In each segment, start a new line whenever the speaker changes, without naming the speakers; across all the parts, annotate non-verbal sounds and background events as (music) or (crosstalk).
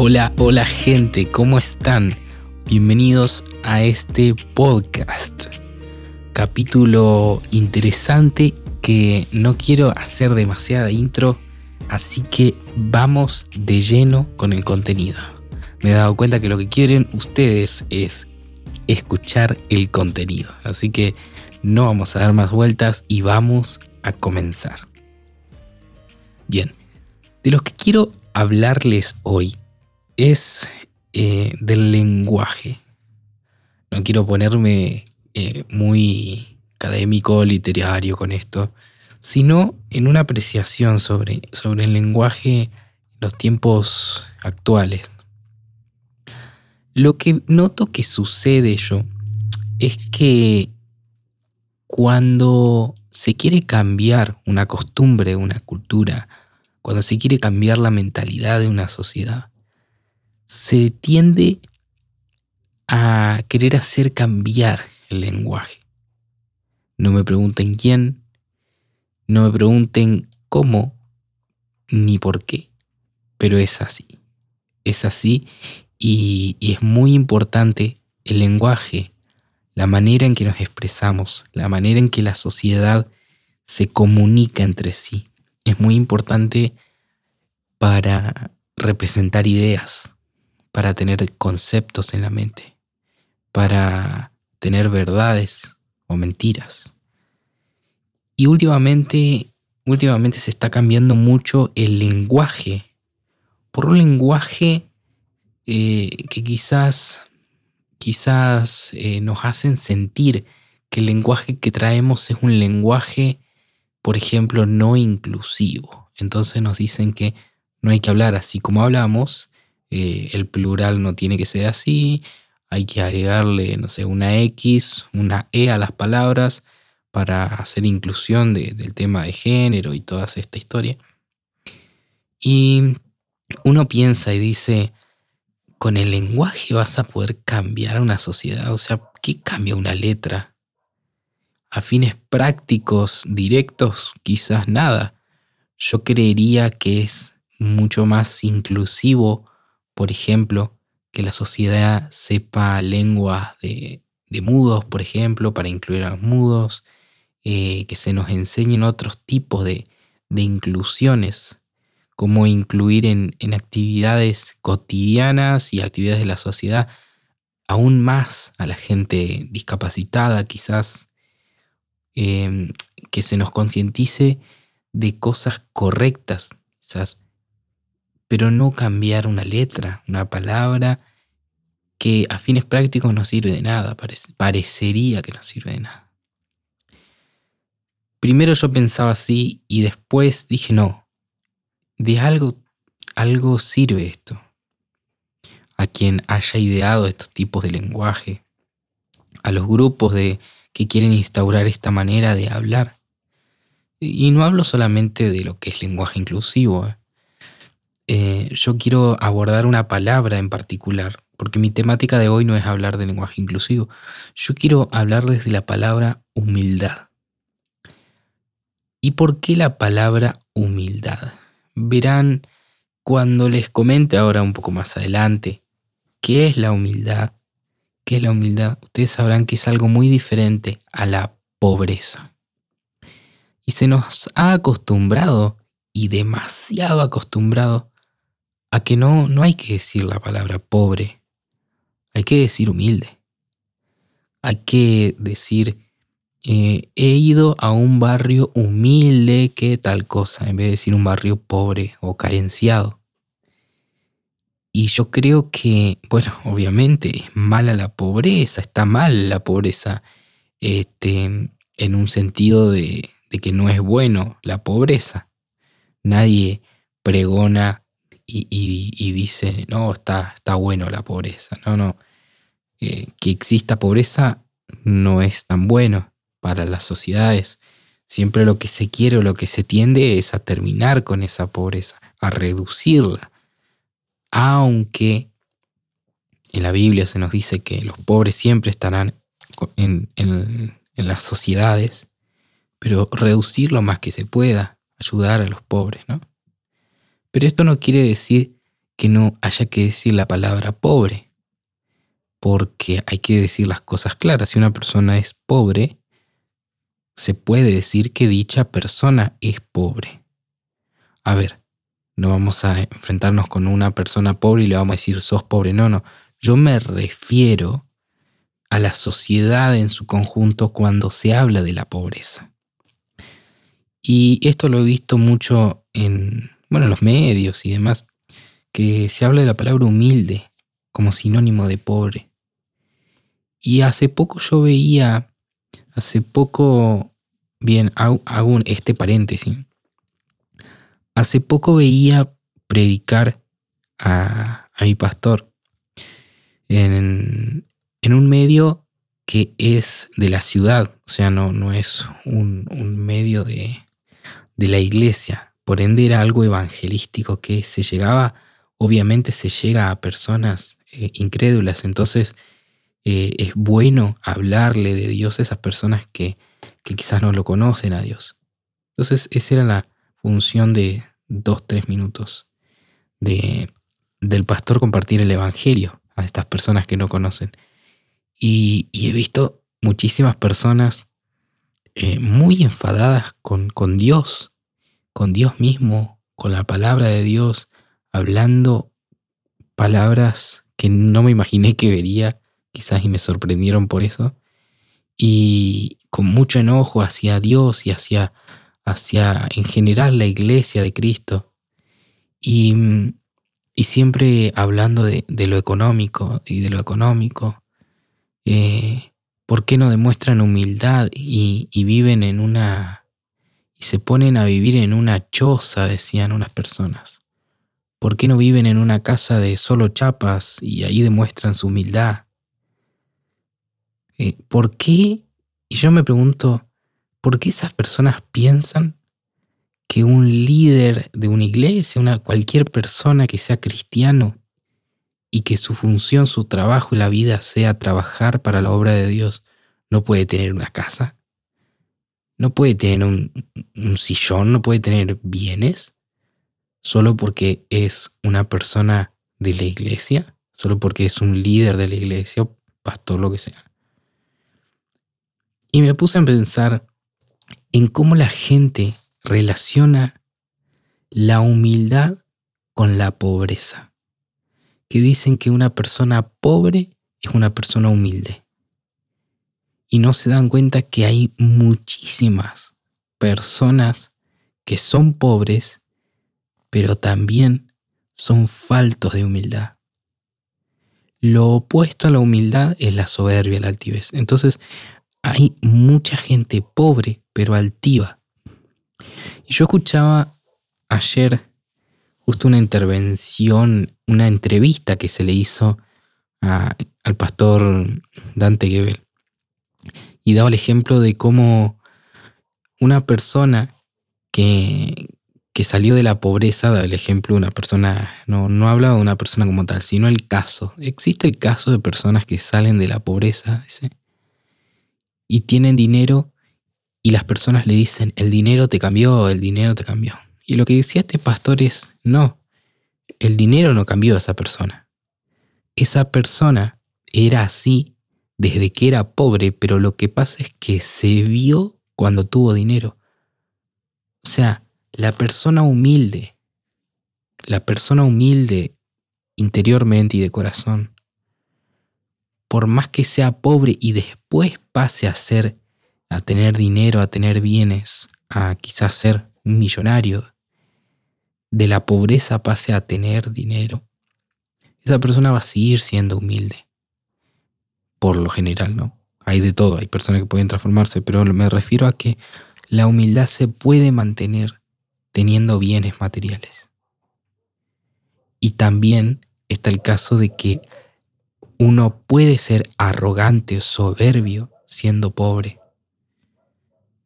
Hola, hola gente, ¿cómo están? Bienvenidos a este podcast. Capítulo interesante que no quiero hacer demasiada intro, así que vamos de lleno con el contenido. Me he dado cuenta que lo que quieren ustedes es escuchar el contenido, así que no vamos a dar más vueltas y vamos a comenzar. Bien, de lo que quiero hablarles hoy es eh, del lenguaje. No quiero ponerme eh, muy académico, literario con esto, sino en una apreciación sobre, sobre el lenguaje en los tiempos actuales. Lo que noto que sucede yo es que cuando se quiere cambiar una costumbre, una cultura, cuando se quiere cambiar la mentalidad de una sociedad, se tiende a querer hacer cambiar el lenguaje. No me pregunten quién, no me pregunten cómo ni por qué, pero es así. Es así y, es muy importante el lenguaje, la manera en que nos expresamos, la manera en que la sociedad se comunica entre sí. Es muy importante para representar ideas, para tener conceptos en la mente, para tener verdades o mentiras. Y últimamente, últimamente se está cambiando mucho el lenguaje por un lenguaje eh, que quizás, quizás eh, nos hacen sentir que el lenguaje que traemos es un lenguaje, por ejemplo, no inclusivo. Entonces nos dicen que no hay que hablar así como hablamos, eh, el plural no tiene que ser así, hay que agregarle, no sé, una X, una E a las palabras para hacer inclusión del tema de género y toda esta historia. Y uno piensa y dice, con el lenguaje vas a poder cambiar una sociedad. O sea, ¿qué cambia una letra? A fines prácticos, directos, quizás nada. Yo creería que es mucho más inclusivo por ejemplo, que la sociedad sepa lenguas de, mudos, por ejemplo, para incluir a los mudos, eh, que se nos enseñen otros tipos de, inclusiones, como incluir en, actividades cotidianas y actividades de la sociedad aún más a la gente discapacitada, quizás, em, que se nos concientice de cosas correctas, quizás pero no cambiar una letra, una palabra que a fines prácticos no sirve de nada, parecería que no sirve de nada. Primero yo pensaba así y después dije no, de algo, algo sirve esto. A quien haya ideado estos tipos de lenguaje, a los grupos de, que quieren instaurar esta manera de hablar. Y no hablo solamente de lo que es lenguaje inclusivo, ¿eh? Eh, yo quiero abordar una palabra en particular, porque mi temática de hoy no es hablar de lenguaje inclusivo. Yo quiero hablarles de la palabra humildad. ¿Y por qué la palabra humildad? Verán cuando les comente ahora un poco más adelante qué es la humildad. ¿Qué es la humildad? Ustedes sabrán que es algo muy diferente a la pobreza. Y se nos ha acostumbrado, y demasiado acostumbrado, a que no, no hay que decir la palabra pobre, hay que decir humilde. Hay que decir, eh, he ido a un barrio humilde que tal cosa, en vez de decir un barrio pobre o carenciado. Y yo creo que, bueno, (laughs) obviamente es mala la pobreza, está mal la pobreza, este, en un sentido de, de que no es bueno la pobreza. Nadie pregona y, dice, no, está, está bueno la pobreza. No, no. Eh, que exista pobreza no es tan bueno para las sociedades. Siempre lo que se quiere o lo que se tiende es a terminar con esa pobreza, a reducirla. Aunque en la Biblia se nos dice que los pobres siempre estarán en, en las sociedades, pero reducir lo más que se pueda, ayudar a los pobres, ¿no? Pero esto no quiere decir que no haya que decir la palabra pobre, porque hay que decir las cosas claras. Si una persona es pobre, se puede decir que dicha persona es pobre. A ver, no vamos a enfrentarnos con una persona pobre y le vamos a decir sos pobre. No, no. Yo me refiero a la sociedad en su conjunto cuando se habla de la pobreza. Y esto lo he visto mucho en, bueno, en los medios y demás, que se habla de la palabra humilde como sinónimo de pobre. Y hace poco yo veía, hace poco, bien, hago, este paréntesis, hace poco veía predicar a, a mi pastor en, en un medio que es de la ciudad, o sea, no, no es un, medio de, la iglesia. Por ende era algo evangelístico que se llegaba, obviamente se llega a personas eh, incrédulas, entonces eh, es bueno hablarle de Dios a esas personas que, que quizás no lo conocen a Dios. Entonces esa era la función de dos, tres minutos de, del pastor compartir el Evangelio a estas personas que no conocen. Y, he visto muchísimas personas eh, muy enfadadas con, con Dios, con Dios mismo, con la palabra de Dios, hablando palabras que no me imaginé que vería, quizás y me sorprendieron por eso, y con mucho enojo hacia Dios y hacia, hacia en general la iglesia de Cristo, y, y siempre hablando de, de, lo económico y de lo económico, eh, ¿por qué no demuestran humildad y, viven en una... y se ponen a vivir en una choza, decían unas personas? ¿Por qué no viven en una casa de solo chapas y ahí demuestran su humildad? Eh, ¿Por qué? Y yo me pregunto, ¿por qué esas personas piensan que un líder de una iglesia, una, cualquier persona que sea cristiano, y que su función, su trabajo y la vida sea trabajar para la obra de Dios, no puede tener una casa, no puede tener un, sillón, no puede tener bienes, solo porque es una persona de la iglesia, solo porque es un líder de la iglesia pastor, lo que sea. Y me puse a pensar en cómo la gente relaciona la humildad con la pobreza que dicen que una persona pobre es una persona humilde. Y no se dan cuenta que hay muchísimas personas que son pobres, pero también son faltos de humildad. Lo opuesto a la humildad es la soberbia, la altivez. Entonces, hay mucha gente pobre, pero altiva. Y yo escuchaba ayer justo una intervención, una entrevista que se le hizo al pastor Dante Gebel. Y daba el ejemplo de cómo una persona que, que salió de la pobreza, daba el ejemplo de una persona, no, no hablaba de una persona como tal, sino el caso. Existe el caso de personas que salen de la pobreza y tienen dinero y las personas le dicen, el dinero te cambió, el dinero te cambió. Y lo que decía este pastor es, no, el dinero no cambió a esa persona. Esa persona era así desde que era pobre, pero lo que pasa es que se vio cuando tuvo dinero. O sea, la persona humilde, la persona humilde interiormente y de corazón, por más que sea pobre y después pase a ser, a tener dinero, a tener bienes, a quizás ser un millonario, de la pobreza pase a tener dinero, esa persona va a seguir siendo humilde. Por lo general, ¿no? Hay de todo, hay personas que pueden transformarse, pero me refiero a que la humildad se puede mantener teniendo bienes materiales. Y también está el caso de que uno puede ser arrogante o soberbio siendo pobre.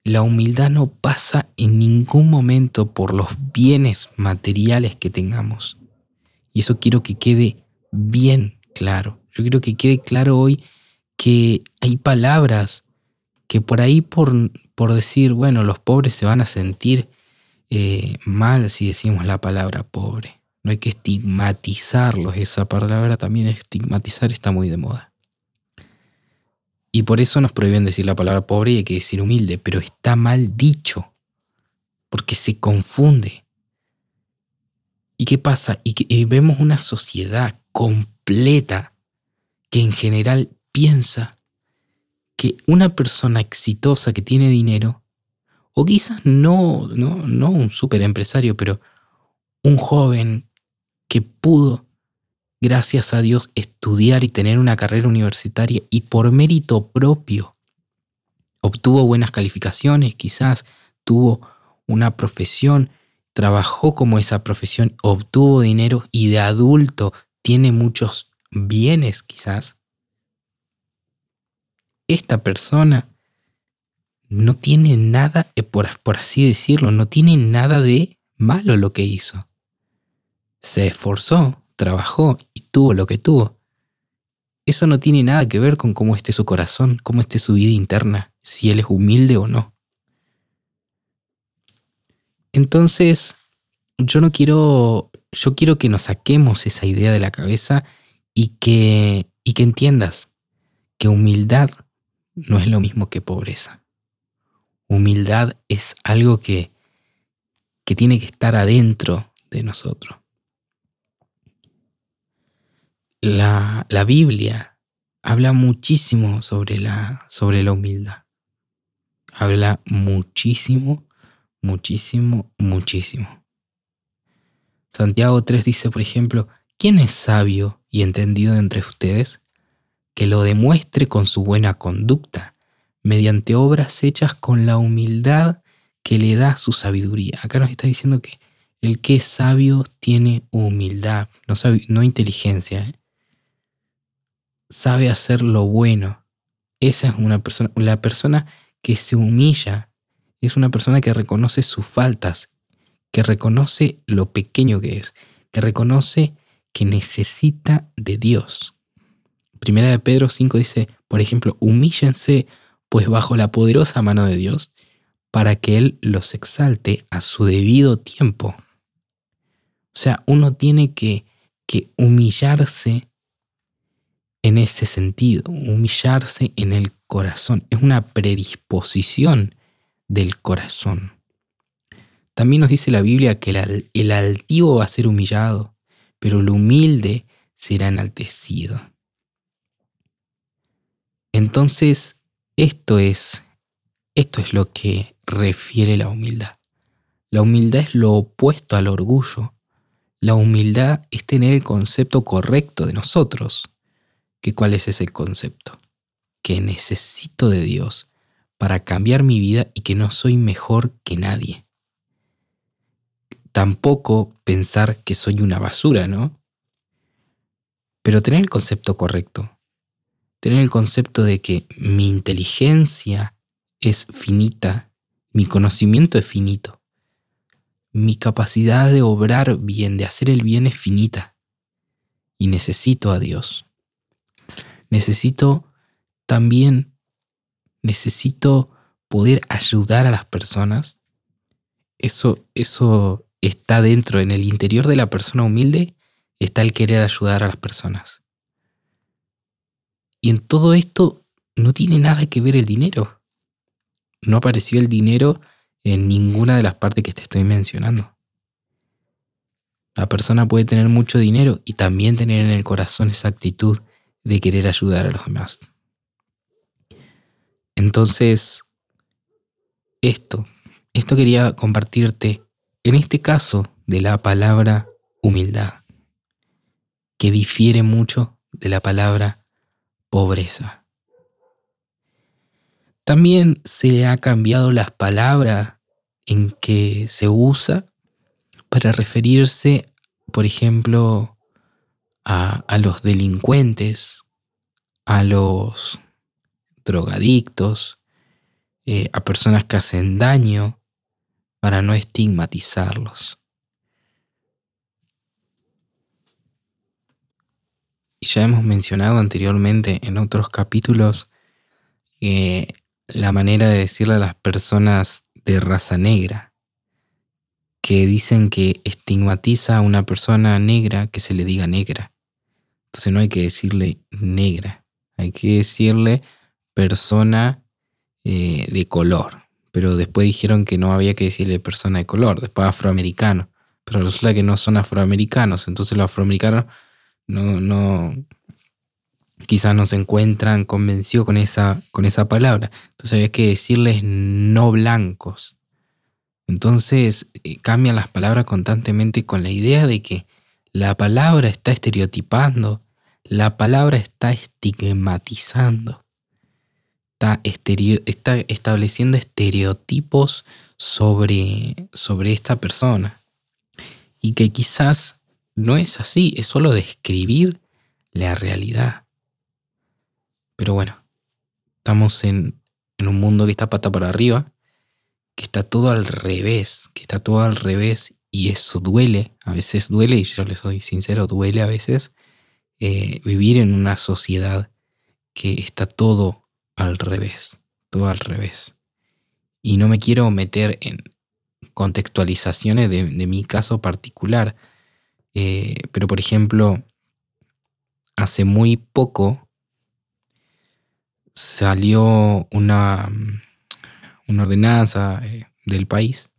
La humildad no pasa en ningún momento por los bienes materiales que tengamos. Y eso quiero que quede bien claro. Yo quiero que quede claro hoy que hay palabras que por ahí por, por decir, bueno, los pobres se van a sentir eh, mal si decimos la palabra pobre. no hay que estigmatizarlos. Esa palabra también estigmatizar está muy de moda. Y por eso nos prohíben decir la palabra pobre y hay que decir humilde, pero está mal dicho, porque se confunde. ¿Y qué pasa? Y, que, vemos una sociedad completa que en general piensa que una persona exitosa que tiene dinero, o quizás no, no, no un super empresario, pero un joven que pudo, gracias a Dios, estudiar y tener una carrera universitaria y por mérito propio obtuvo buenas calificaciones, quizás tuvo una profesión, trabajó como esa profesión, obtuvo dinero y de adulto tiene muchos bienes quizás, esta persona no tiene nada, eh, por, por así decirlo, no tiene nada de malo lo que hizo se esforzó, trabajó y tuvo lo que tuvo. Eso no tiene nada que ver con cómo esté su corazón, cómo esté su vida interna, si él es humilde o no. Entonces, yo no quiero, yo quiero que nos saquemos esa idea de la cabeza y que, y que entiendas que humildad no es lo mismo que pobreza. Humildad es algo que, que tiene que estar adentro de nosotros. La, Biblia habla muchísimo sobre la, sobre la humildad. Habla muchísimo, muchísimo, muchísimo. Santiago 3 dice, por ejemplo, ¿quién es sabio y entendido entre ustedes? Que lo demuestre con su buena conducta, mediante obras hechas con la humildad que le da su sabiduría. Acá nos está diciendo que el que es sabio tiene humildad, no, no inteligencia. ¿eh? sabe hacer lo bueno. Esa es una persona, la persona que se humilla, es una persona que reconoce sus faltas, que reconoce lo pequeño que es, que reconoce que necesita de Dios. Primera de Pedro 5 dice, por ejemplo, humíllense pues bajo la poderosa mano de Dios, para que Él los exalte a su debido tiempo. O sea, uno tiene que, que humillarse en ese sentido, humillarse en el corazón. Es una predisposición del corazón. También nos dice la Biblia que el, altivo va a ser humillado, pero el humilde será enaltecido. Entonces, esto es, esto es lo que refiere la humildad. La humildad es lo opuesto al orgullo. La humildad es tener el concepto correcto de nosotros que cuál es ese concepto, que necesito de Dios para cambiar mi vida y que no soy mejor que nadie. Tampoco pensar que soy una basura, ¿no? Pero tener el concepto correcto, tener el concepto de que mi inteligencia es finita, mi conocimiento es finito, mi capacidad de obrar bien, de hacer el bien es finita, y necesito a Dios necesito también, necesito poder ayudar a las personas. Eso, eso está dentro, en el interior de la persona humilde, está el querer ayudar a las personas. Y en todo esto no tiene nada que ver el dinero. No apareció el dinero en ninguna de las partes que te estoy mencionando. La persona puede tener mucho dinero y también tener en el corazón esa actitud de querer ayudar a los demás. Entonces, esto, esto quería compartirte en este caso de la palabra humildad, que difiere mucho de la palabra pobreza. También se le ha cambiado las palabras en que se usa para referirse, por ejemplo, a, los delincuentes, a los drogadictos, eh, a personas que hacen daño, para no estigmatizarlos. Y ya hemos mencionado anteriormente en otros capítulos la manera de decirle a las personas de raza negra, que dicen que estigmatiza a una persona negra que se le diga negra. Entonces no hay que decirle negra, hay que decirle persona eh, de color. Pero después dijeron que no había que decirle persona de color, después afroamericano. Pero resulta que no son afroamericanos, entonces los afroamericanos no, no, quizás no se encuentran convencidos con esa, con esa palabra. Entonces había que decirles no blancos. Entonces eh, cambian las palabras constantemente con la idea de que la palabra está estereotipando, la palabra está estigmatizando, está, está estableciendo estereotipos sobre, sobre esta persona. Y que quizás no es así, es solo describir la realidad. Pero bueno, estamos en, en un mundo que está pata para arriba, que está todo al revés, que está todo al revés y eso duele, a veces duele, y yo le soy sincero, duele a veces eh, vivir en una sociedad que está todo al revés, todo al revés. Y no me quiero meter en contextualizaciones de, mi caso particular, eh, pero por ejemplo, hace muy poco salió una, una ordenanza eh, del país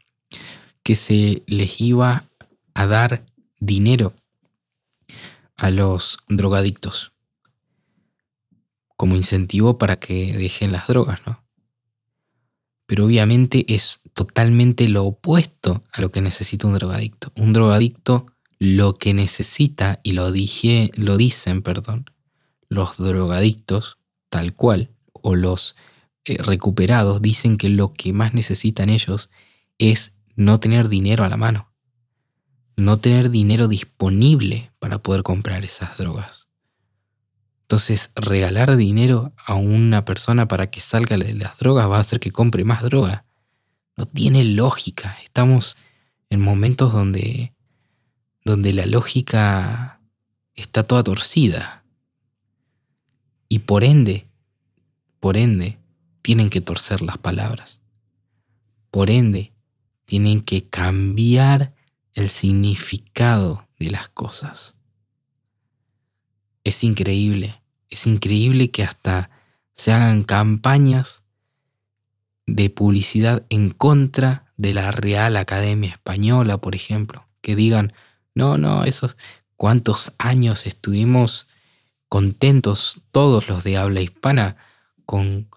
que se les iba a dar dinero a los drogadictos como incentivo para que dejen las drogas, ¿no? Pero obviamente es totalmente lo opuesto a lo que necesita un drogadicto. Un drogadicto lo que necesita, y lo, dije, lo dicen, perdón, los drogadictos, tal cual, o los eh, recuperados, dicen que lo que más necesitan ellos es no tener dinero a la mano, no tener dinero disponible para poder comprar esas drogas. Entonces, regalar dinero a una persona para que salga de las drogas va a hacer que compre más droga. No tiene lógica. Estamos en momentos donde, donde la lógica está toda torcida. Y por ende, por ende, tienen que torcer las palabras. Por ende, tienen que cambiar el significado de las cosas. Es increíble, es increíble que hasta se hagan campañas de publicidad en contra de la Real Academia Española, por ejemplo, que digan, no, no, esos cuántos años estuvimos contentos todos los de habla hispana con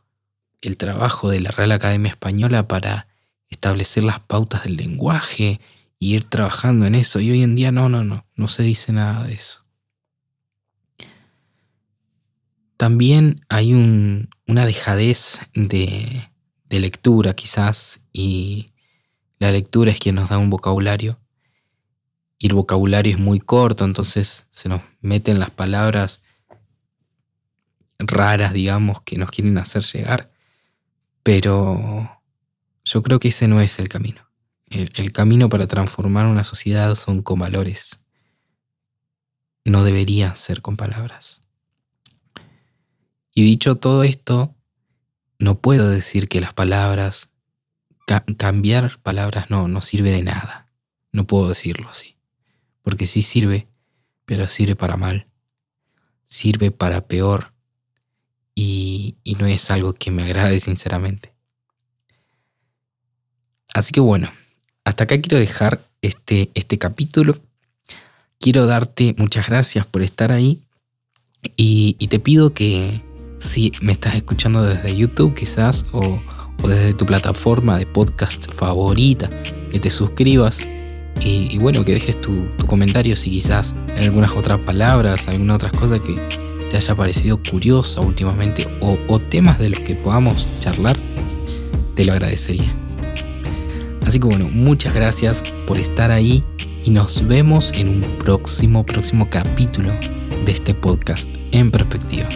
el trabajo de la Real Academia Española para establecer las pautas del lenguaje y ir trabajando en eso. Y hoy en día no, no, no, no se dice nada de eso. También hay una dejadez de, de lectura quizás y la lectura es quien nos da un vocabulario y el vocabulario es muy corto, entonces se nos meten las palabras raras, digamos, que nos quieren hacer llegar. Pero yo creo que ese no es el camino. El, camino para transformar una sociedad son con valores. No debería ser con palabras. Y dicho todo esto, no puedo decir que las palabras, cambiar palabras no, no sirve de nada. No puedo decirlo así. Porque sí sirve, pero sirve para mal. Sirve para peor y, no es algo que me agrade (laughs) sinceramente. Así que bueno, hasta acá quiero dejar este, este capítulo. Quiero darte muchas gracias por estar ahí y, te pido que si me estás escuchando desde YouTube quizás o, desde tu plataforma de podcast favorita, que te suscribas y, bueno, que dejes tu, comentario si quizás hay algunas otras palabras, algunas otras cosas que, te haya parecido curiosa últimamente o, temas de los que podamos charlar, te lo agradecería. Así que bueno, muchas gracias por estar ahí y nos vemos en un próximo, próximo capítulo de este podcast en perspectiva.